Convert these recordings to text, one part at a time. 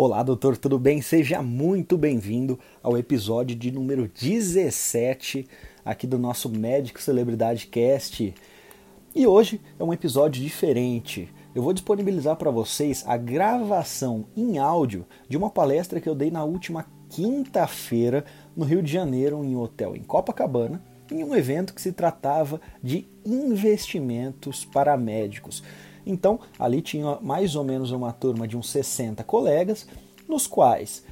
Olá, doutor, tudo bem? Seja muito bem-vindo ao episódio de número 17 aqui do nosso Médico Celebridade Cast. E hoje é um episódio diferente. Eu vou disponibilizar para vocês a gravação em áudio de uma palestra que eu dei na última quinta-feira no Rio de Janeiro, em um hotel em Copacabana, em um evento que se tratava de investimentos para médicos. Então, ali tinha mais ou menos uma turma de uns 60 colegas, nos quais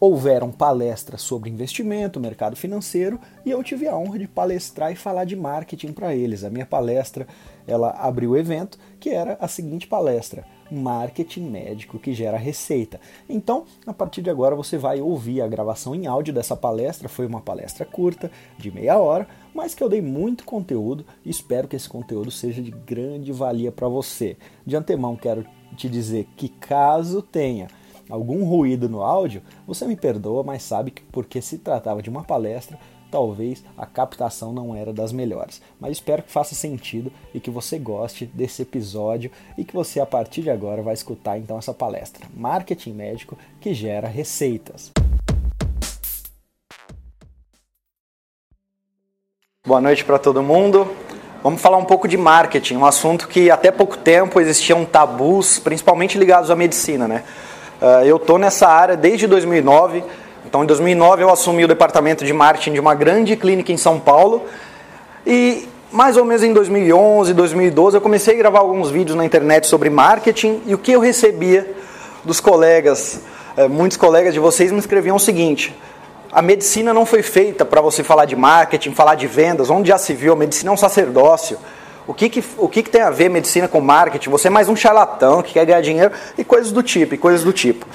houveram palestras sobre investimento, mercado financeiro, e eu tive a honra de palestrar e falar de marketing para eles. A minha palestra, ela abriu o evento, que era a seguinte palestra: marketing médico que gera receita. Então, a partir de agora você vai ouvir a gravação em áudio dessa palestra. Foi uma palestra curta, de meia hora, mas que eu dei muito conteúdo e espero que esse conteúdo seja de grande valia para você. De antemão, quero te dizer que caso tenha algum ruído no áudio, você me perdoa, mas sabe que porque se tratava de uma palestra, talvez a captação não era das melhores. Mas espero que faça sentido e que você goste desse episódio e que você a partir de agora vai escutar então essa palestra, Marketing Médico que gera receitas. Boa noite para todo mundo. Vamos falar um pouco de marketing, um assunto que até pouco tempo existiam tabus, principalmente ligados à medicina, né? Ah, eu estou nessa área desde 2009 então, em 2009, eu assumi o departamento de marketing de uma grande clínica em São Paulo. E mais ou menos em 2011, 2012, eu comecei a gravar alguns vídeos na internet sobre marketing. E o que eu recebia dos colegas, eh, muitos colegas de vocês me escreviam o seguinte: a medicina não foi feita para você falar de marketing, falar de vendas. Onde já se viu? A medicina é um sacerdócio. O que, que, o que, que tem a ver medicina com marketing? Você é mais um charlatão que quer ganhar dinheiro e coisas do tipo, e coisas do tipo.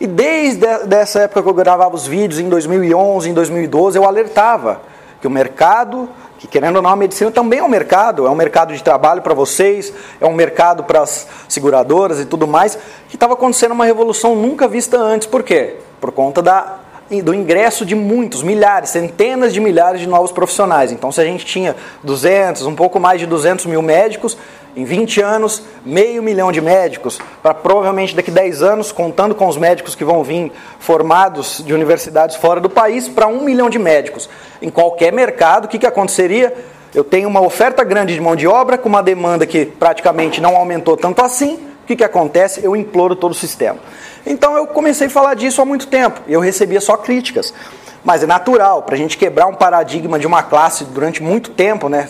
E desde essa época que eu gravava os vídeos, em 2011, em 2012, eu alertava que o mercado, que querendo ou não a medicina também é um mercado, é um mercado de trabalho para vocês, é um mercado para as seguradoras e tudo mais, que estava acontecendo uma revolução nunca vista antes. Por quê? Por conta da do ingresso de muitos, milhares, centenas de milhares de novos profissionais. Então, se a gente tinha 200, um pouco mais de 200 mil médicos, em 20 anos, meio milhão de médicos, para provavelmente daqui 10 anos, contando com os médicos que vão vir formados de universidades fora do país, para um milhão de médicos. Em qualquer mercado, o que, que aconteceria? Eu tenho uma oferta grande de mão de obra, com uma demanda que praticamente não aumentou tanto assim. O que, que acontece? Eu imploro todo o sistema. Então eu comecei a falar disso há muito tempo. Eu recebia só críticas. Mas é natural, para a gente quebrar um paradigma de uma classe durante muito tempo, né?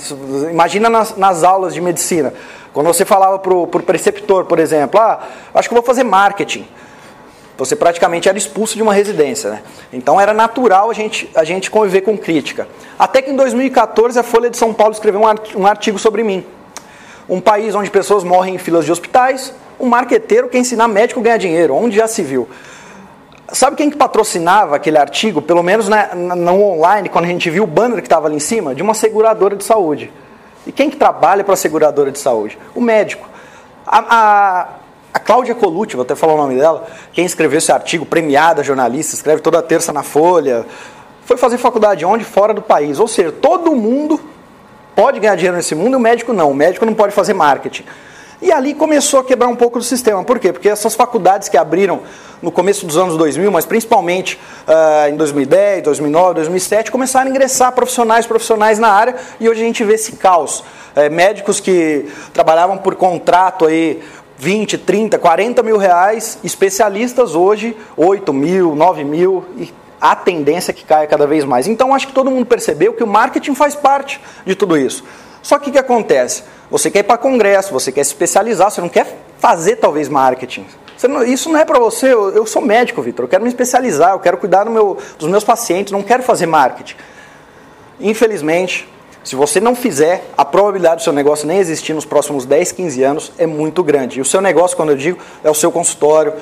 Imagina nas, nas aulas de medicina. Quando você falava para o preceptor, por exemplo, ah, acho que vou fazer marketing. Você praticamente era expulso de uma residência, né? Então era natural a gente, a gente conviver com crítica. Até que em 2014 a Folha de São Paulo escreveu um artigo sobre mim. Um país onde pessoas morrem em filas de hospitais, um marqueteiro quer ensinar médico a ganhar dinheiro, onde já se viu. Sabe quem que patrocinava aquele artigo, pelo menos na, no online, quando a gente viu o banner que estava ali em cima? De uma seguradora de saúde. E quem que trabalha para a seguradora de saúde? O médico. A, a, a Cláudia Colucci, vou até falar o nome dela, quem escreveu esse artigo, premiada jornalista, escreve toda terça na Folha, foi fazer faculdade onde? Fora do país. Ou seja, todo mundo pode ganhar dinheiro nesse mundo e o médico não. O médico não pode fazer marketing. E ali começou a quebrar um pouco do sistema. Por quê? Porque essas faculdades que abriram no começo dos anos 2000, mas principalmente uh, em 2010, 2009, 2007, começaram a ingressar profissionais profissionais na área e hoje a gente vê esse caos. É, médicos que trabalhavam por contrato aí 20, 30, 40 mil reais, especialistas hoje 8 mil, 9 mil e a tendência é que caia cada vez mais. Então acho que todo mundo percebeu que o marketing faz parte de tudo isso. Só que o que acontece? Você quer ir para congresso, você quer se especializar, você não quer fazer talvez marketing. Não, isso não é para você, eu, eu, sou médico, Vitor, eu quero me especializar, eu quero cuidar meu, dos meus pacientes, não quero fazer marketing. Infelizmente, se você não fizer, a probabilidade do seu negócio nem existir nos próximos 10, 15 anos é muito grande. E o seu negócio, quando eu digo, é o seu consultório,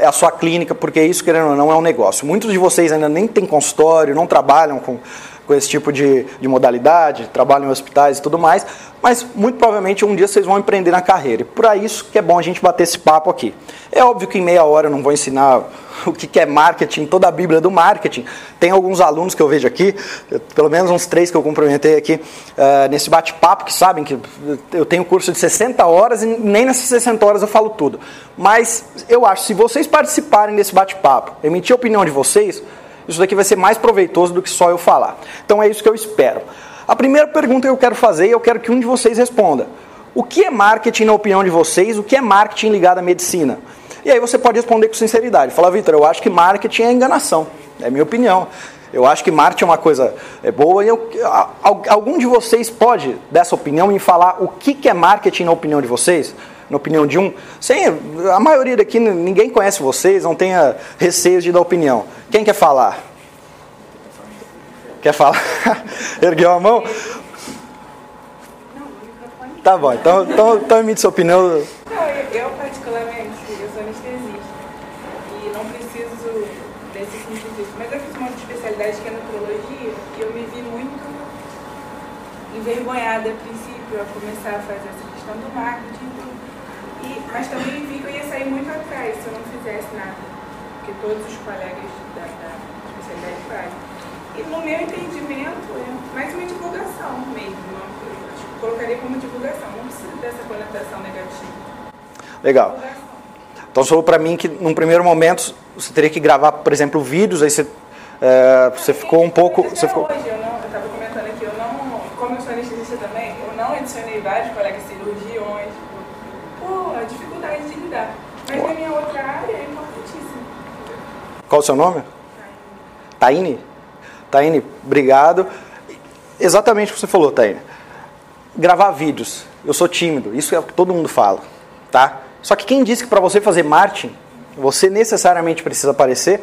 é a sua clínica, porque isso, querendo ou não, é um negócio. Muitos de vocês ainda nem têm consultório, não trabalham com com esse tipo de, de modalidade, trabalham em hospitais e tudo mais, mas muito provavelmente um dia vocês vão empreender na carreira. E por isso que é bom a gente bater esse papo aqui. É óbvio que em meia hora eu não vou ensinar o que é marketing, toda a Bíblia do marketing. Tem alguns alunos que eu vejo aqui, pelo menos uns três que eu cumprimentei aqui uh, nesse bate-papo, que sabem que eu tenho curso de 60 horas e nem nessas 60 horas eu falo tudo. Mas eu acho, se vocês participarem desse bate-papo, emitir a opinião de vocês, isso daqui vai ser mais proveitoso do que só eu falar. Então é isso que eu espero. A primeira pergunta que eu quero fazer, eu quero que um de vocês responda. O que é marketing na opinião de vocês? O que é marketing ligado à medicina? E aí você pode responder com sinceridade. Fala, Vitor, eu acho que marketing é enganação. É minha opinião. Eu acho que marketing é uma coisa é boa. E eu, algum de vocês pode, dessa opinião, me falar o que é marketing na opinião de vocês? Na opinião de um? Sem, a maioria daqui, ninguém conhece vocês, não tenha receios de dar opinião. Quem quer falar? Quer falar? Ergueu a mão? Tá bom, então, então, então emite sua opinião. Não, eu, particularmente, eu sou anestesista e não preciso desse científico, mas eu fiz uma especialidade que é nutrologia e eu me vi muito envergonhada a princípio a começar a fazer essa questão do marketing, mas também vi que eu ia sair muito atrás se eu não fizesse nada, porque todos os colegas da, da especialidade fazem. E no meu entendimento, é mais uma divulgação mesmo colocaria como divulgação, não precisa dessa conotação negativa. Legal. Então, falou para mim que num primeiro momento você teria que gravar, por exemplo, vídeos, aí você, é, você ficou um pouco. Você ficou... Hoje, eu eu estava comentando aqui, eu não, como eu sou anestesista também, eu não adicionei vários colegas cirurgiões, por a dificuldade de lidar. Mas minha outra área é importantíssimo. Qual o seu nome? Taine. Taine, obrigado. Exatamente o que você falou, Taine gravar vídeos. Eu sou tímido, isso é o que todo mundo fala, tá? Só que quem disse que para você fazer marketing, você necessariamente precisa aparecer?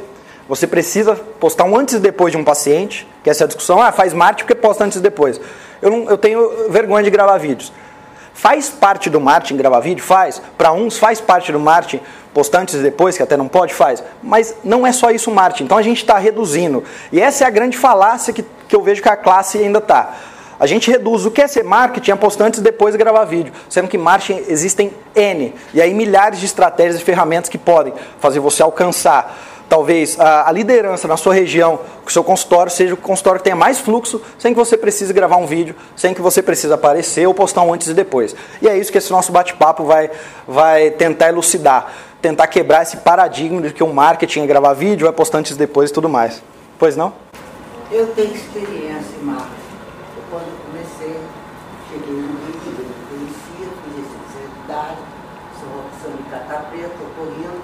Você precisa postar um antes e depois de um paciente, que essa é a discussão, ah, faz marketing porque posta antes e depois. Eu, não, eu tenho vergonha de gravar vídeos. Faz parte do marketing gravar vídeo? Faz. Para uns faz parte do marketing postar antes e depois, que até não pode, faz. Mas não é só isso o marketing. Então a gente está reduzindo. E essa é a grande falácia que, que eu vejo que a classe ainda está. A gente reduz o que é ser marketing a postar antes e depois gravar vídeo, sendo que marketing existem N, e aí milhares de estratégias e ferramentas que podem fazer você alcançar talvez a, a, liderança na sua região, que o seu consultório seja o consultório que tenha mais fluxo, sem que você precise gravar um vídeo, sem que você precise aparecer ou postar um antes e depois. E é isso que esse nosso bate-papo vai, vai tentar elucidar, tentar quebrar esse paradigma de que o marketing é gravar vídeo, é postar antes e depois e tudo mais. Pois não? Eu tenho experiência em marketing quando eu comecei, cheguei no Rio de Janeiro, conhecia, fiz essa especialidade, sou uma opção de catapeta, ocorrendo,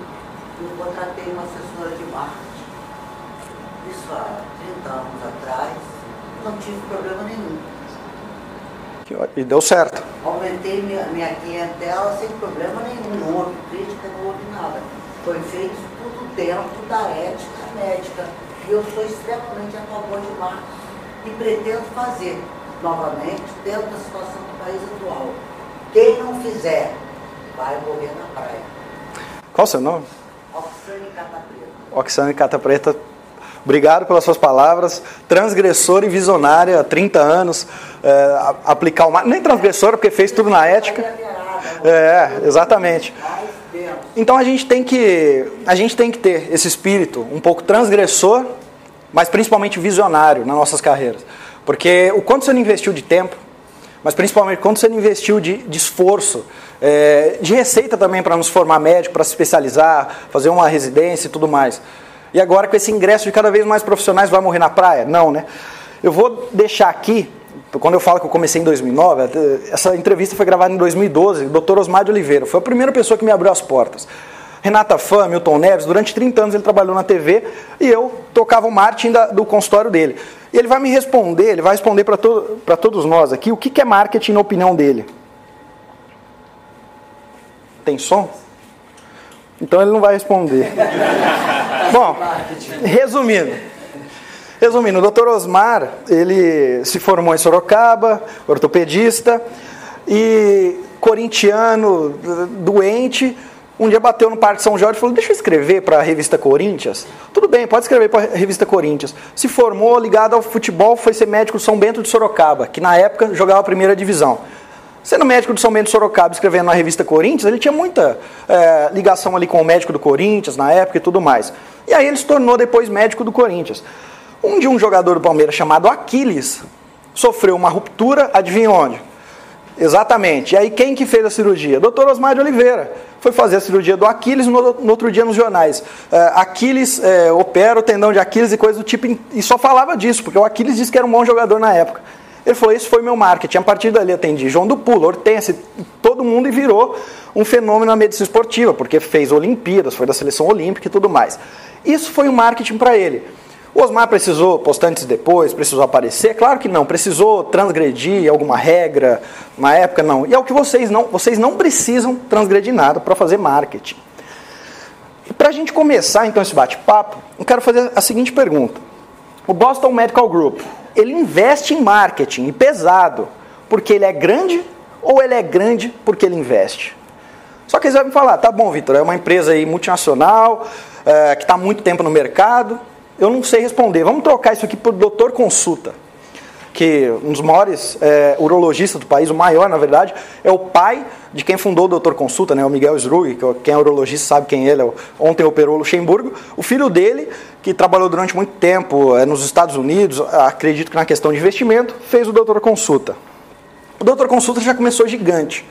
e eu contratei uma assessora de marketing. Isso há 30 anos atrás, não tive problema nenhum. E deu certo. Aumentei minha, minha clientela sem problema nenhum, não houve crítica, não houve nada. Foi feito tudo dentro da ética médica. E eu sou extremamente a favor de marketing e pretendo fazer novamente dentro da situação do país atual. Quem não fizer, vai morrer na praia. Qual o seu nome? Oxane Cata Preta. Oxane Cata Preta. Obrigado pelas suas palavras. Transgressora e visionária há 30 anos. É, aplicar o Nem transgressora, porque fez tudo na ética. É, exatamente. Então a gente tem que a gente tem que ter esse espírito um pouco transgressor, mas principalmente visionário nas nossas carreiras. Porque o quanto você não investiu de tempo, mas principalmente quanto você não investiu de, de esforço, é, de receita também para nos formar médico, para se especializar, fazer uma residência e tudo mais. E agora com esse ingresso de cada vez mais profissionais vai morrer na praia? Não, né? Eu vou deixar aqui, quando eu falo que eu comecei em 2009, essa entrevista foi gravada em 2012, o Dr. Osmar de Oliveira, foi a primeira pessoa que me abriu as portas. Renata Fã, Milton Neves, durante 30 anos ele trabalhou na TV e eu tocava o marketing da, do consultório dele. E ele vai me responder, ele vai responder para to, todos nós aqui o que, que é marketing na opinião dele. Tem som? Então ele não vai responder. Bom, resumindo. Resumindo, o doutor Osmar, ele se formou em Sorocaba, ortopedista, e corintiano, doente, um dia bateu no Parque São Jorge e falou: Deixa eu escrever para a revista Corinthians. Tudo bem, pode escrever para a revista Corinthians. Se formou ligado ao futebol, foi ser médico do São Bento de Sorocaba, que na época jogava a primeira divisão. Sendo médico do São Bento de Sorocaba, escrevendo na revista Corinthians, ele tinha muita é, ligação ali com o médico do Corinthians na época e tudo mais. E aí ele se tornou depois médico do Corinthians. Um de um jogador do Palmeiras chamado Aquiles sofreu uma ruptura, adivinha onde? Exatamente. E aí quem que fez a cirurgia? Doutor Osmar de Oliveira. Foi fazer a cirurgia do Aquiles no, no outro dia nos jornais. Uh, Aquiles uh, opera o tendão de Aquiles e coisa do tipo. E só falava disso, porque o Aquiles disse que era um bom jogador na época. Ele falou, esse foi meu marketing. A partir dali atendi João do Pulo, Hortense, todo mundo e virou um fenômeno na medicina esportiva, porque fez Olimpíadas, foi da seleção olímpica e tudo mais. Isso foi um marketing para ele. O Osmar precisou postar antes e depois, precisou aparecer? Claro que não. Precisou transgredir alguma regra? Na época, não. E é o que vocês não, vocês não precisam transgredir nada para fazer marketing. E para a gente começar então esse bate-papo, eu quero fazer a seguinte pergunta. O Boston Medical Group, ele investe em marketing, e pesado, porque ele é grande ou ele é grande porque ele investe? Só que eles vão me falar, tá bom, Vitor, é uma empresa aí multinacional, é, que está há muito tempo no mercado, eu não sei responder. Vamos trocar isso aqui por doutor consulta, que um dos maiores é, urologistas do país, o maior, na verdade, é o pai de quem fundou o doutor consulta, né, o Miguel Srug, que quem é urologista sabe quem ele é. Ontem operou Luxemburgo. O filho dele, que trabalhou durante muito tempo é, nos Estados Unidos, acredito que na questão de investimento, fez o doutor consulta. O doutor consulta já começou gigante.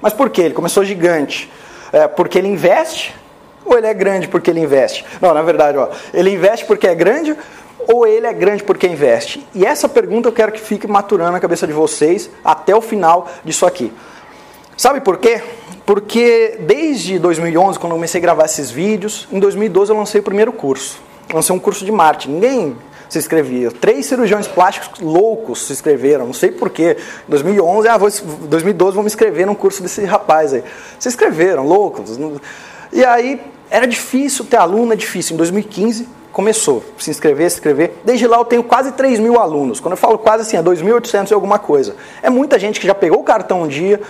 Mas por que ele começou gigante? É, porque ele investe ou ele é grande porque ele investe? Não, na verdade, ó, ele investe porque é grande ou ele é grande porque investe? E essa pergunta eu quero que fique maturando na cabeça de vocês até o final disso aqui. Sabe por quê? Porque desde 2011, quando eu comecei a gravar esses vídeos, em 2012 eu lancei o primeiro curso. lancei um curso de marketing. Ninguém se inscrevia. Três cirurgiões plásticos loucos se inscreveram, não sei porquê. Em 2011, ah, vou, 2012 vou me inscrever num curso desse rapaz aí. Se inscreveram, loucos. E aí era difícil ter aluno, é difícil. Em 2015 começou se inscrever, se inscrever. Desde lá eu tenho quase 3 mil alunos. Quando eu falo quase assim, é 2.800 e alguma coisa. É muita gente que já pegou o cartão um dia.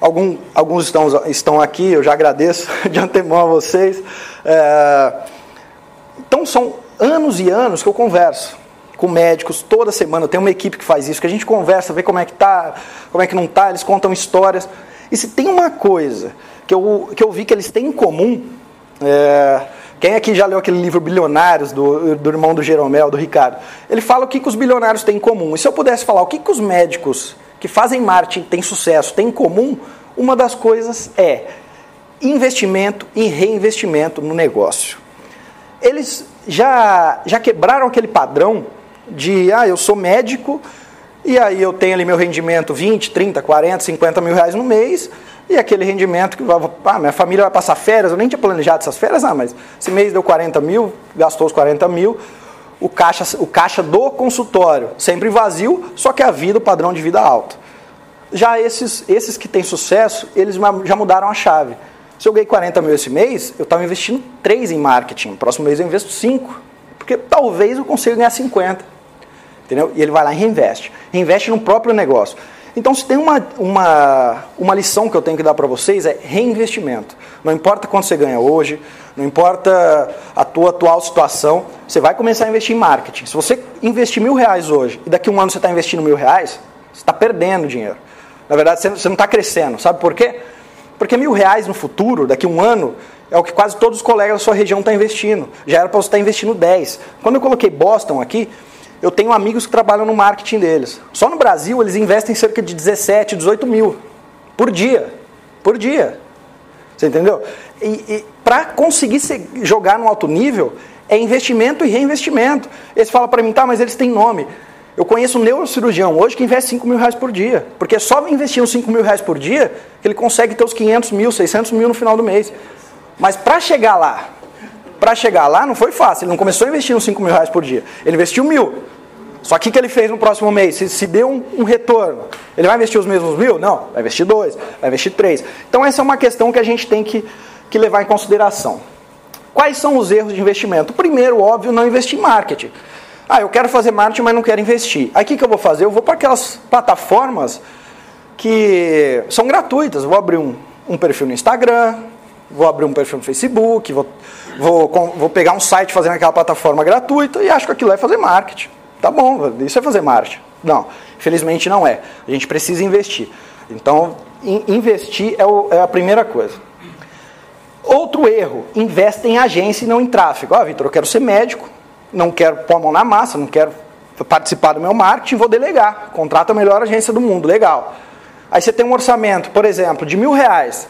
Algum, alguns estão, estão aqui, eu já agradeço de antemão a vocês. É, então são anos e anos que eu converso com médicos toda semana. Eu tenho uma equipe que faz isso, que a gente conversa, vê como é que tá, como é que não tá, eles contam histórias. E se tem uma coisa que eu, que eu vi que eles têm em comum. É, quem aqui já leu aquele livro Bilionários, do, do irmão do Jeromel, do Ricardo? Ele fala o que, que os bilionários têm em comum. E se eu pudesse falar o que, que os médicos que fazem marketing têm sucesso têm em comum, uma das coisas é investimento e reinvestimento no negócio. Eles já, já quebraram aquele padrão de, ah, eu sou médico, e aí eu tenho ali meu rendimento 20, 30, 40, 50 mil reais no mês, e aquele rendimento que ah, minha família vai passar férias, eu nem tinha planejado essas férias, ah, mas esse mês deu 40 mil, gastou os 40 mil, o caixa, o caixa do consultório sempre vazio, só que a vida, o padrão de vida alto. Já esses, esses que têm sucesso, eles já mudaram a chave. Se eu ganhei 40 mil esse mês, eu estava investindo 3 em marketing. Próximo mês eu investo 5. Porque talvez eu consiga ganhar 50. Entendeu? E ele vai lá e reinveste. Reinveste no próprio negócio. Então, se tem uma, uma, uma lição que eu tenho que dar para vocês é reinvestimento. Não importa quanto você ganha hoje, não importa a tua atual situação, você vai começar a investir em marketing. Se você investir mil reais hoje e daqui a um ano você está investindo mil reais, você está perdendo dinheiro. Na verdade, você não está crescendo. Sabe por quê? Porque mil reais no futuro, daqui a um ano, é o que quase todos os colegas da sua região estão investindo. Já era para você estar investindo 10. Quando eu coloquei Boston aqui, eu tenho amigos que trabalham no marketing deles. Só no Brasil eles investem cerca de 17, 18 mil por dia. Por dia. Você entendeu? E, e para conseguir ser, jogar no alto nível, é investimento e reinvestimento. Eles falam para mim, tá, mas eles têm nome. Eu conheço um neurocirurgião hoje que investe 5 mil reais por dia. Porque é só investindo 5 mil reais por dia que ele consegue ter os 500 mil, 600 mil no final do mês. Mas para chegar lá, para chegar lá não foi fácil. Ele não começou investindo 5 mil reais por dia. Ele investiu mil. Só que o que ele fez no próximo mês? Se, se deu um, um, retorno, ele vai investir os mesmos mil? Não, vai investir dois, vai investir três. Então essa é uma questão que a gente tem que, que levar em consideração. Quais são os erros de investimento? Primeiro, óbvio, não investir em marketing. Ah, eu quero fazer marketing, mas não quero investir. Aí o que, que eu vou fazer? Eu vou para aquelas plataformas que são gratuitas. Eu vou abrir um, um perfil no Instagram, vou abrir um perfil no Facebook, vou, vou, vou pegar um site fazendo aquela plataforma gratuita e acho que aquilo é fazer marketing. Tá bom, isso é fazer marketing. Não, infelizmente não é. A gente precisa investir. Então, in, investir é, o, é, a primeira coisa. Outro erro, investe em agência e não em tráfego. Ah, Vitor, eu quero ser médico, não quero pôr a mão na massa, não quero participar do meu marketing, vou delegar. Contrata a melhor agência do mundo, legal. Aí você tem um orçamento, por exemplo, de mil reais.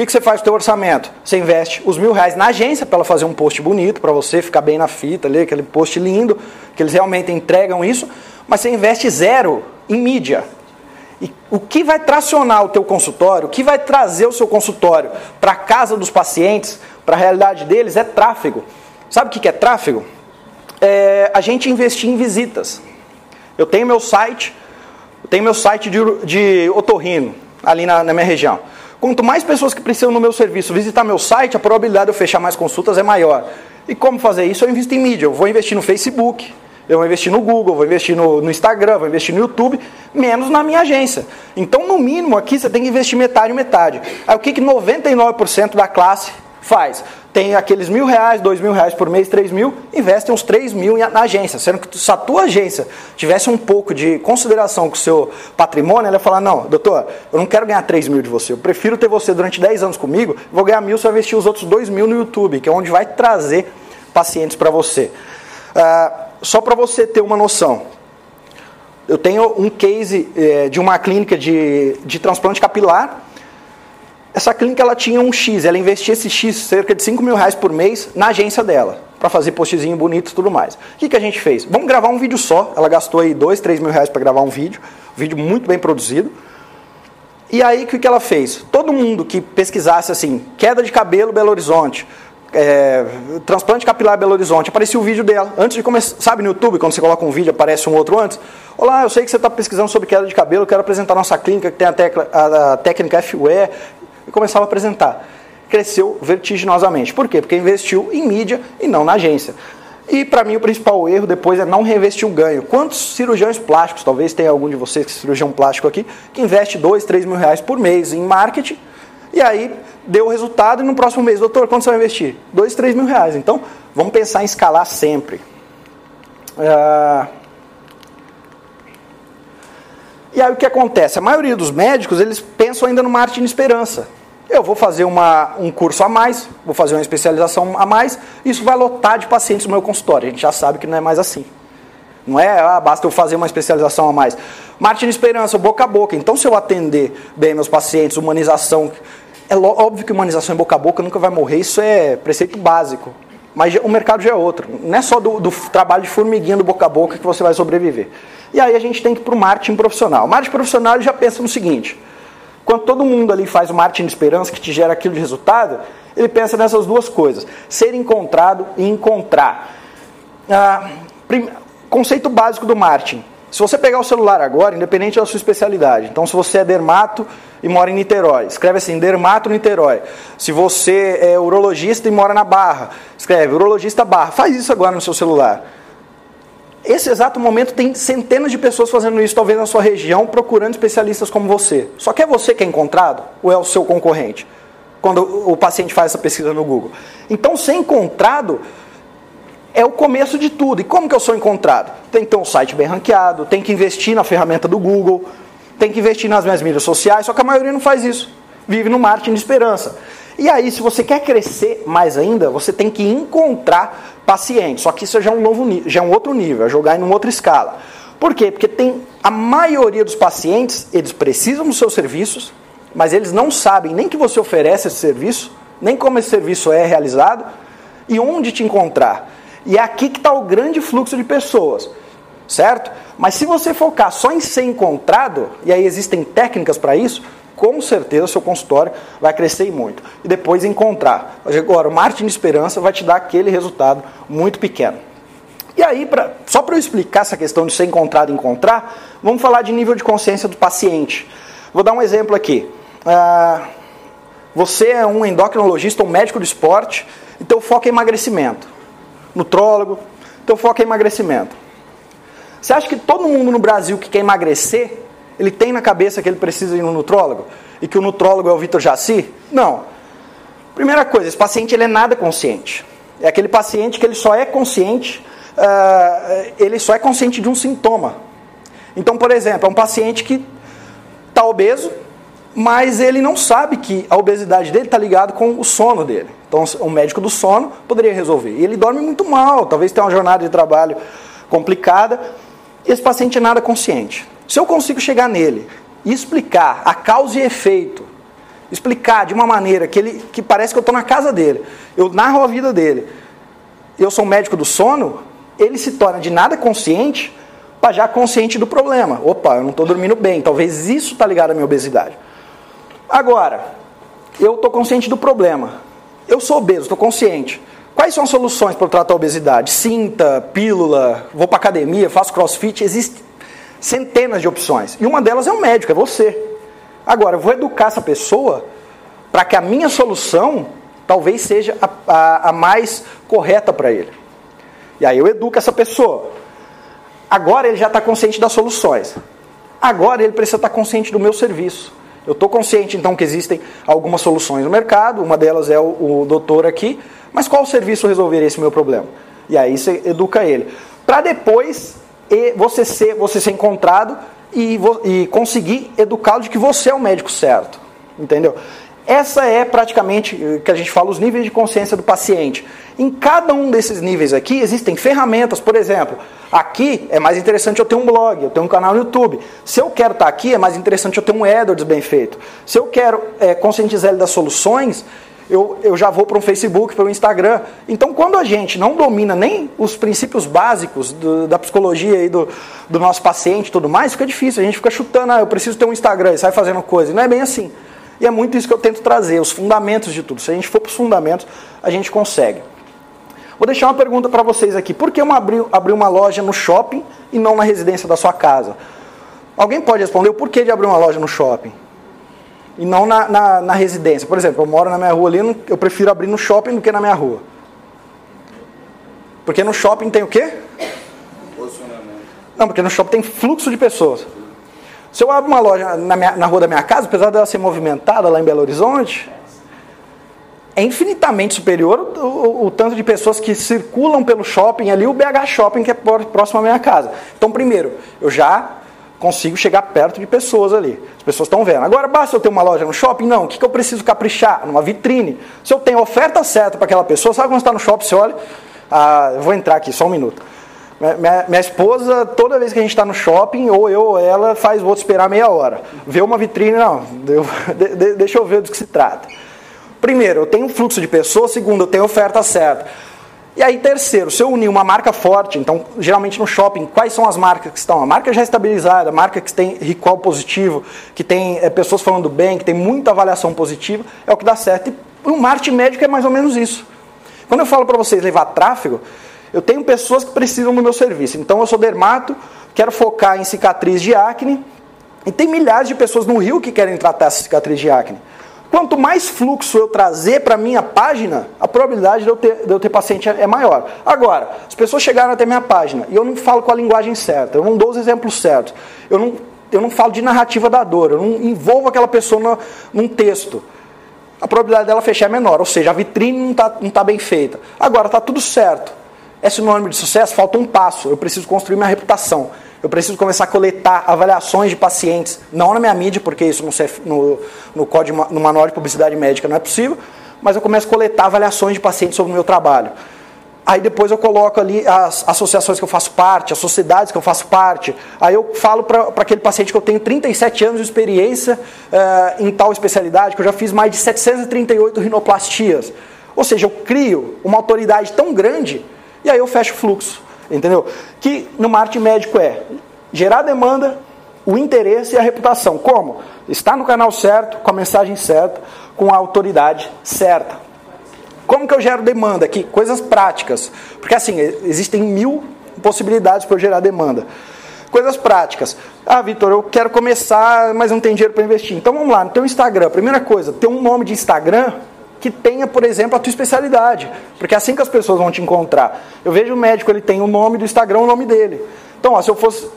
Que, que você faz com o seu orçamento? Você investe os mil reais na agência para ela fazer um post bonito, para você ficar bem na fita ali, aquele post lindo, que eles realmente entregam isso, mas você investe zero em mídia. E o que vai tracionar o teu consultório, o que vai trazer o seu consultório para a casa dos pacientes, para a realidade deles, é tráfego. Sabe o que é tráfego? É a gente investir em visitas. Eu tenho meu site, eu tenho meu site de, de otorrino ali na, na minha região. Quanto mais pessoas que precisam no meu serviço visitar meu site, a probabilidade de eu fechar mais consultas é maior. E como fazer isso? Eu invisto em mídia. Eu vou investir no Facebook, eu vou investir no Google, vou investir no, no, Instagram, vou investir no YouTube, menos na minha agência. Então, no mínimo, aqui você tem que investir metade e metade. Aí o que, que 99% da classe faz? Tem aqueles mil reais, dois mil reais por mês, três mil, investe uns três mil na agência. Sendo que se a tua agência tivesse um pouco de consideração com o seu patrimônio, ela ia falar, não, doutor, eu não quero ganhar três mil de você, eu prefiro ter você durante 10 anos comigo, vou ganhar mil, você vai investir os outros dois mil no YouTube, que é onde vai trazer pacientes para você. Uh, só para você ter uma noção, eu tenho um case eh, de uma clínica de, de transplante capilar, essa clínica ela tinha um X, ela investia esse X, cerca de 5 mil reais por mês, na agência dela, para fazer postzinho bonito e tudo mais. O que, que a gente fez? Vamos gravar um vídeo só. Ela gastou aí 2, 3 mil reais para gravar um vídeo, um vídeo muito bem produzido. E aí o que, que ela fez? Todo mundo que pesquisasse assim, queda de cabelo Belo Horizonte, é, transplante capilar Belo Horizonte, aparecia o vídeo dela. Antes de começar, sabe no YouTube, quando você coloca um vídeo, aparece um outro antes? Olá, eu sei que você está pesquisando sobre queda de cabelo, quero apresentar nossa clínica que tem a, tecla, a, a técnica FUE, e começava a apresentar. Cresceu vertiginosamente. Por quê? Porque investiu em mídia e não na agência. E para mim o principal erro depois é não reinvestir o ganho. Quantos cirurgiões plásticos, talvez tenha algum de vocês que é cirurgião plástico aqui, que investe 2, 3 mil reais por mês em marketing, e aí deu o resultado e no próximo mês, doutor, quanto você vai investir? 2, 3 mil reais. Então, vamos pensar em escalar sempre. Ah, e aí o que acontece? A maioria dos médicos, eles pensam ainda no marketing de esperança. Eu vou fazer uma, um curso a mais, vou fazer uma especialização a mais, isso vai lotar de pacientes no meu consultório. A gente já sabe que não é mais assim. Não é, ah, basta eu fazer uma especialização a mais. Marketing de esperança, boca a boca. Então, se eu atender bem meus pacientes, humanização. É óbvio que humanização em boca a boca nunca vai morrer, isso é preceito básico. Mas o mercado já é outro. Não é só do, do trabalho de formiguinha do boca a boca que você vai sobreviver. E aí a gente tem que ir para o marketing profissional. O marketing profissional já pensa no seguinte: quando todo mundo ali faz o marketing de esperança que te gera aquilo de resultado, ele pensa nessas duas coisas: ser encontrado e encontrar. Ah, conceito básico do marketing. Se você pegar o celular agora, independente da sua especialidade, então se você é dermato e mora em Niterói, escreve assim, dermato Niterói. Se você é urologista e mora na Barra, escreve urologista Barra. Faz isso agora no seu celular. Esse exato momento tem centenas de pessoas fazendo isso, talvez na sua região, procurando especialistas como você. Só que é você que é encontrado ou é o seu concorrente? Quando o paciente faz essa pesquisa no Google. Então, ser encontrado é o começo de tudo. E como que eu sou encontrado? Tem que ter um site bem ranqueado, tem que investir na ferramenta do Google, tem que investir nas minhas mídias sociais, só que a maioria não faz isso. Vive no marketing de esperança. E aí, se você quer crescer mais ainda, você tem que encontrar pacientes. Só que isso já é um novo já é um outro nível, é jogar em uma outra escala. Por quê? Porque tem a maioria dos pacientes, eles precisam dos seus serviços, mas eles não sabem nem que você oferece esse serviço, nem como esse serviço é realizado e onde te encontrar. E é aqui que está o grande fluxo de pessoas, certo? Mas se você focar só em ser encontrado, e aí existem técnicas para isso, com certeza seu consultório vai crescer muito. E depois encontrar. Agora, o marketing de esperança vai te dar aquele resultado muito pequeno. E aí, pra, só para eu explicar essa questão de ser encontrado e encontrar, vamos falar de nível de consciência do paciente. Vou dar um exemplo aqui. Ah, você é um endocrinologista, um médico do esporte, então o foco é emagrecimento. Nutrólogo, o foco é emagrecimento. Você acha que todo mundo no Brasil que quer emagrecer ele tem na cabeça que ele precisa ir no nutrólogo? E que o nutrólogo é o Vitor Jaci? Não. Primeira coisa, esse paciente ele é nada consciente. É aquele paciente que ele só é consciente, uh, ele só é consciente de um sintoma. Então, por exemplo, é um paciente que está obeso, mas ele não sabe que a obesidade dele está ligada com o sono dele. Então, o médico do sono poderia resolver. E ele dorme muito mal, talvez tenha uma jornada de trabalho complicada. Esse paciente é nada consciente. Se eu consigo chegar nele e explicar a causa e efeito, explicar de uma maneira que ele que parece que eu estou na casa dele, eu narro a vida dele, eu sou um médico do sono, ele se torna de nada consciente para já consciente do problema. Opa, eu não estou dormindo bem, talvez isso está ligado à minha obesidade. Agora, eu estou consciente do problema. Eu sou obeso, estou consciente. Quais são as soluções para tratar a obesidade? Cinta, pílula, vou para academia, faço crossfit, existem centenas de opções. E uma delas é o médico, é você. Agora, eu vou educar essa pessoa para que a minha solução talvez seja a, a, a mais correta para ele. E aí eu educo essa pessoa. Agora ele já está consciente das soluções. Agora ele precisa estar tá consciente do meu serviço. Eu estou consciente, então, que existem algumas soluções no mercado, uma delas é o, o doutor aqui, mas qual serviço resolveria esse meu problema? E aí você educa ele. Para depois você ser, você ser encontrado e, e conseguir educá-lo de que você é o médico certo. Entendeu? Essa é praticamente eh, que a gente fala os níveis de consciência do paciente. Em cada um desses níveis aqui existem ferramentas, por exemplo, aqui é mais interessante eu ter um blog, eu ter um canal no YouTube. Se eu quero estar aqui, é mais interessante eu ter um AdWords bem feito. Se eu quero é, conscientizar ele das soluções, eu, eu já vou para um Facebook, para um Instagram. Então, quando a gente não domina nem os princípios básicos do, da psicologia e do, do nosso paciente e tudo mais, fica difícil. A gente fica chutando, ah, eu preciso ter um Instagram e sai fazendo coisa. E não é bem assim. E é muito isso que eu tento trazer, os fundamentos de tudo. Se a gente for para os fundamentos, a gente consegue. Vou deixar uma pergunta para vocês aqui. Por que eu abri, abri uma loja no shopping e não na residência da sua casa? Alguém pode responder o porquê de abrir uma loja no shopping? E não na, na, na residência. Por exemplo, eu moro na minha rua ali, eu prefiro abrir no shopping do que na minha rua. Porque no shopping tem o quê? Não, porque no shopping tem fluxo de pessoas. Se eu abro uma loja na, minha, na rua da minha casa, apesar dela ser movimentada lá em Belo Horizonte, é infinitamente superior o, o, o, tanto de pessoas que circulam pelo shopping ali, o BH Shopping, que é próximo à minha casa. Então, primeiro, eu já consigo chegar perto de pessoas ali. As pessoas estão vendo. Agora, basta eu ter uma loja no shopping? Não. O que, que eu preciso caprichar? Numa vitrine. Se eu tenho a oferta certa para aquela pessoa, sabe quando está no shopping, você olha. Ah, eu vou entrar aqui, só um minuto. Minha, minha, esposa, toda vez que a gente está no shopping, ou eu ou ela, faz o outro esperar meia hora. Vê uma vitrine, não, eu, de, de, deixa eu ver do que se trata. Primeiro, eu tenho um fluxo de pessoas. Segundo, eu tenho oferta certa. E aí, terceiro, se eu unir uma marca forte, então, geralmente no shopping, quais são as marcas que estão? A marca já estabilizada, a marca que tem recall positivo, que tem é, pessoas falando bem, que tem muita avaliação positiva, é o que dá certo. E o marketing médico é mais ou menos isso. Quando eu falo para vocês levar tráfego, eu tenho pessoas que precisam do meu serviço. Então eu sou dermato, quero focar em cicatriz de acne. E tem milhares de pessoas no Rio que querem tratar essa cicatriz de acne. Quanto mais fluxo eu trazer para minha página, a probabilidade de eu, ter, de eu ter paciente é maior. Agora, as pessoas chegaram até minha página e eu não falo com a linguagem certa, eu não dou os exemplos certos, eu não, eu não falo de narrativa da dor, eu não envolvo aquela pessoa no, num texto. A probabilidade dela fechar é menor, ou seja, a vitrine não está não tá bem feita. Agora, está tudo certo é sinônimo de sucesso? Falta um passo. Eu preciso construir minha reputação. Eu preciso começar a coletar avaliações de pacientes, não na minha mídia, porque isso no, no, no, código, no manual de publicidade médica não é possível, mas eu começo a coletar avaliações de pacientes sobre o meu trabalho. Aí depois eu coloco ali as associações que eu faço parte, as sociedades que eu faço parte. Aí eu falo para aquele paciente que eu tenho 37 anos de experiência uh, em tal especialidade, que eu já fiz mais de 738 rinoplastias. Ou seja, eu crio uma autoridade tão grande e aí eu fecho o fluxo, entendeu? Que no marketing médico é gerar demanda, o interesse e a reputação. Como? Está no canal certo, com a mensagem certa, com a autoridade certa. Como que eu gero demanda aqui? Coisas práticas. Porque assim, existem mil possibilidades para eu gerar demanda. Coisas práticas. Ah, Vitor, eu quero começar, mas não tenho dinheiro para investir. Então vamos lá, no teu Instagram. Primeira coisa, ter um nome de Instagram que tenha, por exemplo, a tua especialidade. Porque é assim que as pessoas vão te encontrar. Eu vejo o médico, ele tem o nome do Instagram, o nome dele. Então, ó, se eu fosse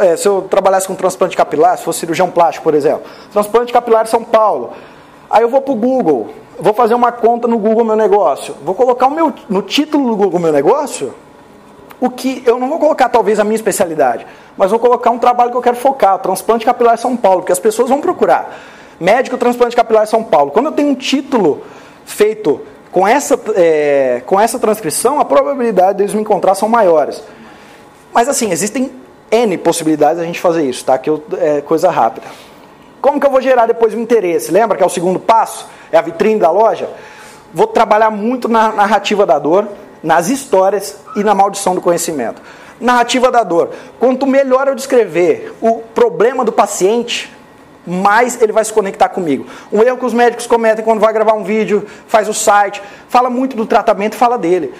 eh, se eu trabalhasse com transplante capilar, se fosse cirurgião plástico, por exemplo, transplante capilar São Paulo. Aí eu vou para o Google, vou fazer uma conta no Google Meu Negócio. Vou colocar o meu, no título do Google Meu Negócio o que eu não vou colocar talvez a minha especialidade, mas vou colocar um trabalho que eu quero focar, transplante capilar São Paulo, porque as pessoas vão procurar. Médico transplante capilar São Paulo. Quando eu tenho um título feito com essa, é, com essa transcrição, a probabilidade deles me encontrar são maiores. Mas assim, existem N possibilidades da gente fazer isso, tá? Que eu, é coisa rápida. Como que eu vou gerar depois o interesse? Lembra que é o segundo passo? É a vitrine da loja? Vou trabalhar muito na narrativa da dor, nas histórias e na maldição do conhecimento. Narrativa da dor. Quanto melhor eu descrever o problema do paciente, mais ele vai se conectar comigo. Um erro que os médicos cometem quando vai gravar um vídeo, faz o site, fala muito do tratamento, fala dele.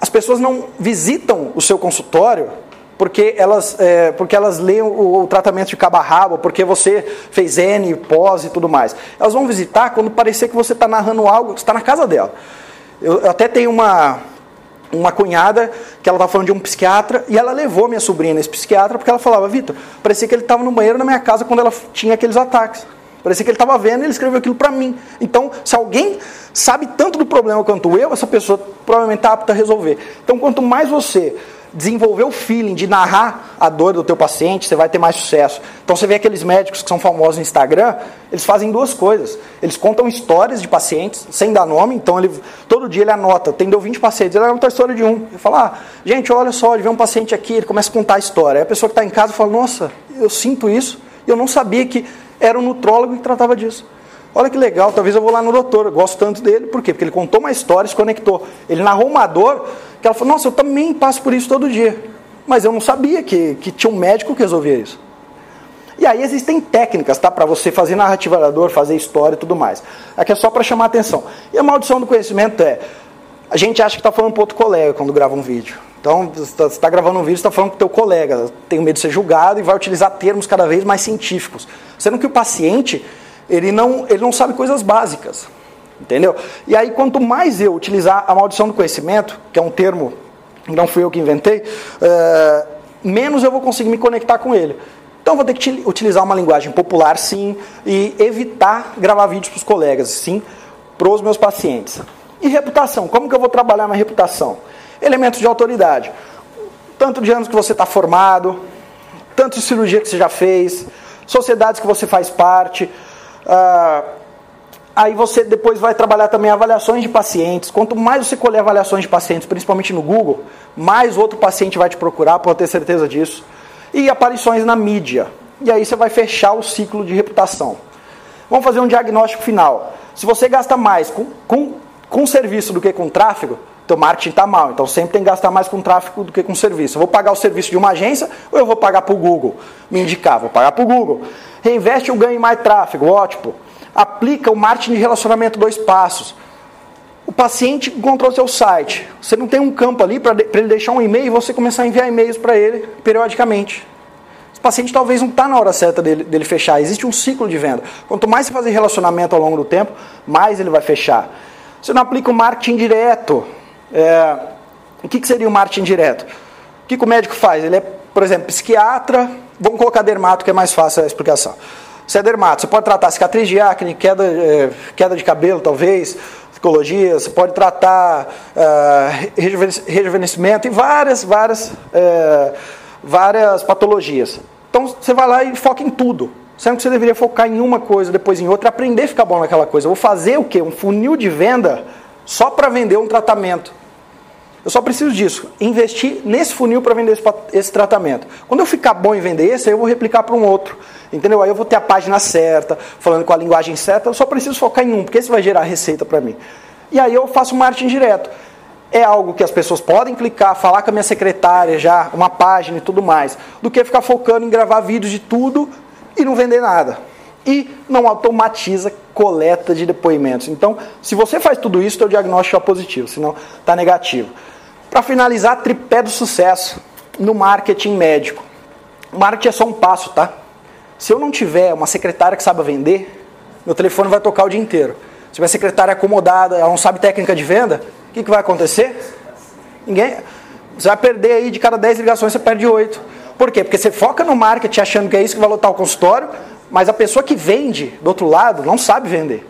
As pessoas não visitam o seu consultório porque elas, é, porque elas leem o, o, tratamento de cabo a rabo, porque você fez N, pós e tudo mais. Elas vão visitar quando parecer que você está narrando algo está na casa dela. Eu, eu até tenho uma, uma cunhada que ela estava falando de um psiquiatra e ela levou minha sobrinha nesse psiquiatra porque ela falava, Vitor, parecia que ele estava no banheiro na minha casa quando ela tinha aqueles ataques. Parecia que ele estava vendo e ele escreveu aquilo para mim. Então, se alguém sabe tanto do problema quanto eu, essa pessoa provavelmente está apta a resolver. Então, quanto mais você desenvolver o feeling de narrar a dor do teu paciente, você vai ter mais sucesso. Então você vê aqueles médicos que são famosos no Instagram, eles fazem duas coisas. Eles contam histórias de pacientes, sem dar nome, então ele todo dia ele anota, atendeu 20 pacientes, ele anota a história de um. Ele fala, ah, gente, olha só, ele vê um paciente aqui, ele começa a contar a história. Aí a pessoa que está em casa fala, nossa, eu sinto isso, eu não sabia que era um nutrólogo que tratava disso. Olha que legal, talvez eu vou lá no doutor, eu gosto tanto dele, por quê? Porque ele contou uma história, se conectou. Ele narrou uma dor que ela falou, nossa, eu também passo por isso todo dia. Mas eu não sabia que, que tinha um médico que resolvia isso. E aí existem técnicas, tá? Para você fazer narrativa da dor, fazer história e tudo mais. Aqui é só para chamar atenção. E a maldição do conhecimento é, a gente acha que está falando para outro colega quando grava um vídeo. Então, você está tá gravando um vídeo, está falando com o teu colega, tem medo de ser julgado e vai utilizar termos cada vez mais científicos. Sendo que o paciente, ele não, ele não sabe coisas básicas. Entendeu? E aí, quanto mais eu utilizar a maldição do conhecimento, que é um termo, não fui eu que inventei, é, menos eu vou conseguir me conectar com ele. Então, vou ter que utilizar uma linguagem popular, sim, e evitar gravar vídeos para os colegas, sim, para os meus pacientes. E reputação, como que eu vou trabalhar na reputação? Elementos de autoridade. Tanto de anos que você está formado, tanto de cirurgia que você já fez, sociedades que você faz parte. Uh, Aí você depois vai trabalhar também avaliações de pacientes. Quanto mais você colher avaliações de pacientes, principalmente no Google, mais outro paciente vai te procurar, pode ter certeza disso. E aparições na mídia. E aí você vai fechar o ciclo de reputação. Vamos fazer um diagnóstico final. Se você gasta mais com, com, com serviço do que com tráfego, teu marketing está mal. Então sempre tem que gastar mais com tráfego do que com serviço. Eu vou pagar o serviço de uma agência ou eu vou pagar para o Google? Me indicar, vou pagar para o Google. Reinveste ou ganhe mais tráfego, ótimo aplica o marketing de relacionamento dois passos. O paciente encontrou seu site. Você não tem um campo ali para ele deixar um e-mail e você começar a enviar e-mails para ele periodicamente. Esse paciente talvez não está na hora certa dele, dele fechar. Existe um ciclo de venda. Quanto mais você fazer relacionamento ao longo do tempo, mais ele vai fechar. Você não aplica o marketing direto. É, o que, que seria o marketing direto? O que, que o médico faz? Ele é, por exemplo, psiquiatra. Vamos colocar dermato, que é mais fácil a explicação. Você é dermato, você pode tratar cicatriz de acne, queda, é, queda de cabelo, talvez, psicologia, você pode tratar uh, rejuvenescimento e várias, várias, uh, várias patologias. Então você vai lá e foca em tudo. Sendo que você deveria focar em uma coisa, depois em outra, aprender a ficar bom naquela coisa. Eu vou fazer o quê? Um funil de venda só para vender um tratamento. Eu só preciso disso, investir nesse funil para vender esse, esse, tratamento. Quando eu ficar bom em vender esse, aí eu vou replicar para um outro. Entendeu? Aí eu vou ter a página certa, falando com a linguagem certa, eu só preciso focar em um, porque esse vai gerar receita para mim. E aí eu faço marketing direto. É algo que as pessoas podem clicar, falar com a minha secretária já, uma página e tudo mais, do que ficar focando em gravar vídeos de tudo e não vender nada. E não automatiza coleta de depoimentos. Então, se você faz tudo isso, o diagnóstico é positivo, senão está negativo. Para finalizar, tripé do sucesso no marketing médico. Marketing é só um passo, tá? Se eu não tiver uma secretária que saiba vender, meu telefone vai tocar o dia inteiro. Se minha secretária é acomodada, ela não sabe técnica de venda, o que, que vai acontecer? Ninguém. Você vai perder aí de cada 10 ligações, você perde 8. Por quê? Porque você foca no marketing achando que é isso que vai lotar o consultório, mas a pessoa que vende do outro lado não sabe vender.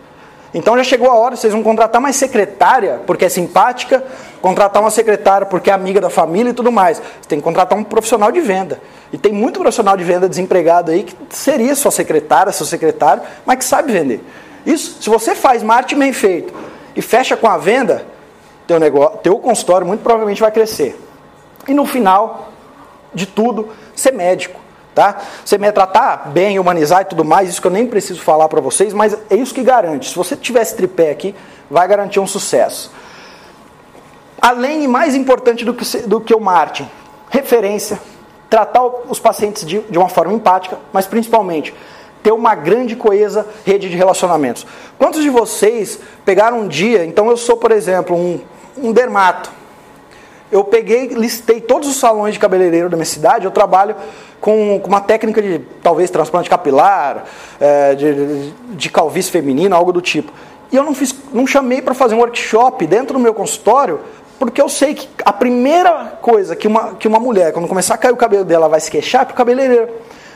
Então já chegou a hora, vocês vão contratar mais secretária, porque é simpática, contratar uma secretária porque é amiga da família e tudo mais. Você tem que contratar um profissional de venda. E tem muito profissional de venda desempregado aí que seria sua secretária, seu secretário, mas que sabe vender. Isso, se você faz marketing bem feito e fecha com a venda, teu negócio, teu consultório muito provavelmente vai crescer. E no final de tudo, ser médico tá? Você me tratar bem, humanizar e tudo mais, isso que eu nem preciso falar para vocês, mas é isso que garante. Se você tiver esse tripé aqui, vai garantir um sucesso. Além e mais importante do que, do que o marketing, referência, tratar os pacientes de, de uma forma empática, mas principalmente ter uma grande coesa rede de relacionamentos. Quantos de vocês pegaram um dia, então eu sou, por exemplo, um, um dermato, eu peguei, listei todos os salões de cabeleireiro da minha cidade, eu trabalho com, com uma técnica de talvez transplante capilar, é, de, de calvície feminina, algo do tipo. E eu não, fiz, não chamei para fazer um workshop dentro do meu consultório, porque eu sei que a primeira coisa que uma, que uma mulher, quando começar a cair o cabelo dela, vai se queixar é pro cabeleireiro.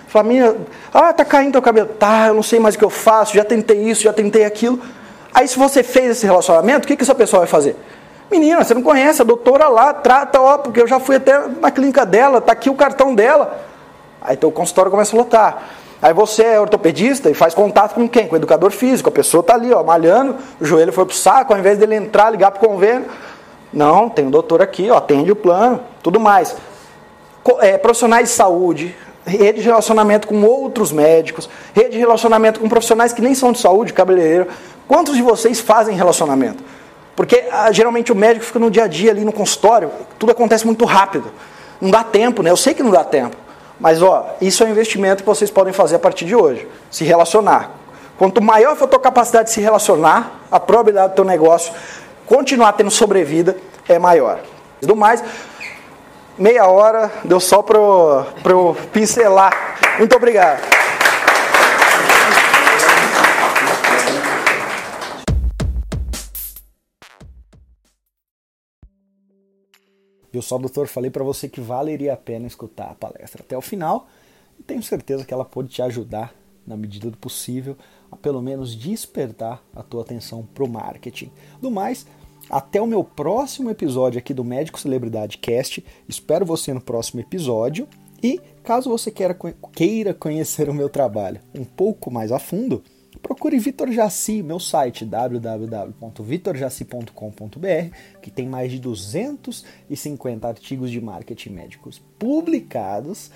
Família, ah, tá caindo teu cabelo. Tá, eu não sei mais o que eu faço, já tentei isso, já tentei aquilo. Aí se você fez esse relacionamento, o que, que essa pessoa vai fazer? Menina, você não conhece, a doutora lá trata, ó, porque eu já fui até na clínica dela, tá aqui o cartão dela. Aí teu consultório começa a lotar. Aí você é ortopedista e faz contato com quem? Com o educador físico. A pessoa está ali, ó, malhando, o joelho foi pro saco, ao invés dele entrar, ligar pro convênio. Não, tem um doutor aqui, ó, atende o plano, tudo mais. É, profissionais de saúde, rede de relacionamento com outros médicos, rede de relacionamento com profissionais que nem são de saúde, cabeleireiro. Quantos de vocês fazem relacionamento? Porque ah, geralmente o médico fica no dia a dia ali no consultório, tudo acontece muito rápido. Não dá tempo, né? Eu sei que não dá tempo. Mas ó, isso é um investimento que vocês podem fazer a partir de hoje. Se relacionar. Quanto maior for a tua capacidade de se relacionar, a probabilidade do teu negócio continuar tendo sobrevida é maior. Do mais, meia hora deu só para eu pincelar. Muito obrigado. Viu só, doutor? Falei para você que valeria a pena escutar a palestra até o final e tenho certeza que ela pode te ajudar, na medida do possível, a pelo menos despertar a tua atenção para o marketing. Do mais, até o meu próximo episódio aqui do Médico Celebridade Cast. Espero você no próximo episódio. E caso você queira, queira conhecer o meu trabalho um pouco mais a fundo, procure Vitor Jaci, meu site www.vitorjaci.com.br, que tem mais de 250 artigos de marketing médicos publicados,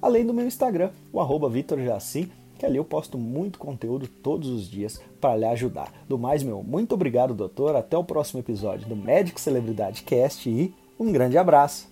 além do meu Instagram, o arroba Vitor Jaci, que ali eu posto muito conteúdo todos os dias para lhe ajudar. Do mais, meu, muito obrigado, doutor. Até o próximo episódio do Médico Celebridade Cast e um grande abraço.